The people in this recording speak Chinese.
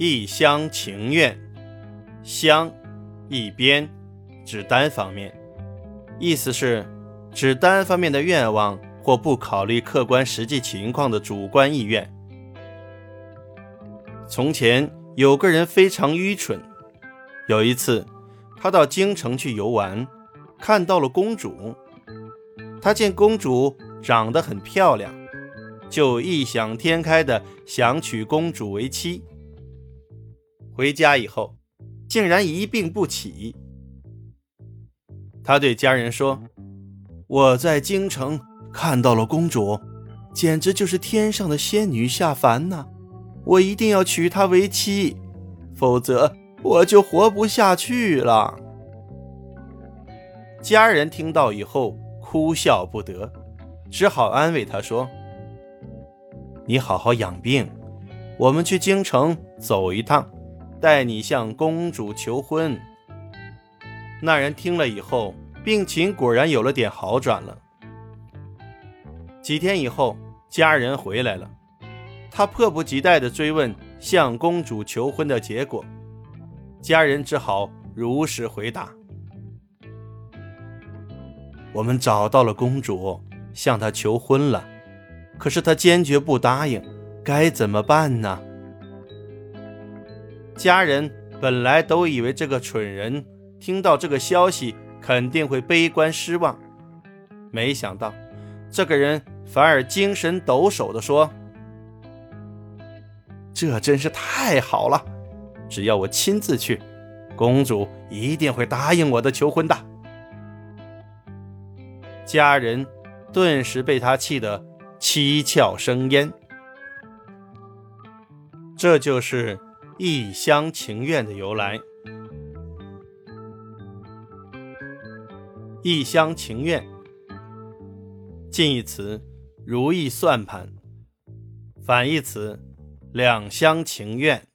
一厢情愿，厢，一边，指单方面，意思是指单方面的愿望或不考虑客观实际情况的主观意愿。从前有个人非常愚蠢，有一次他到京城去游玩，看到了公主，他见公主长得很漂亮，就异想天开的想娶公主为妻。回家以后，竟然一病不起。他对家人说：“我在京城看到了公主，简直就是天上的仙女下凡呐！我一定要娶她为妻，否则我就活不下去了。”家人听到以后哭笑不得，只好安慰他说：“你好好养病，我们去京城走一趟。”带你向公主求婚。那人听了以后，病情果然有了点好转了。几天以后，家人回来了，他迫不及待地追问向公主求婚的结果。家人只好如实回答：“我们找到了公主，向她求婚了，可是她坚决不答应，该怎么办呢？”家人本来都以为这个蠢人听到这个消息肯定会悲观失望，没想到这个人反而精神抖擞地说：“这真是太好了！只要我亲自去，公主一定会答应我的求婚的。”家人顿时被他气得七窍生烟。这就是。一厢情愿的由来。一厢情愿，近义词如意算盘，反义词两厢情愿。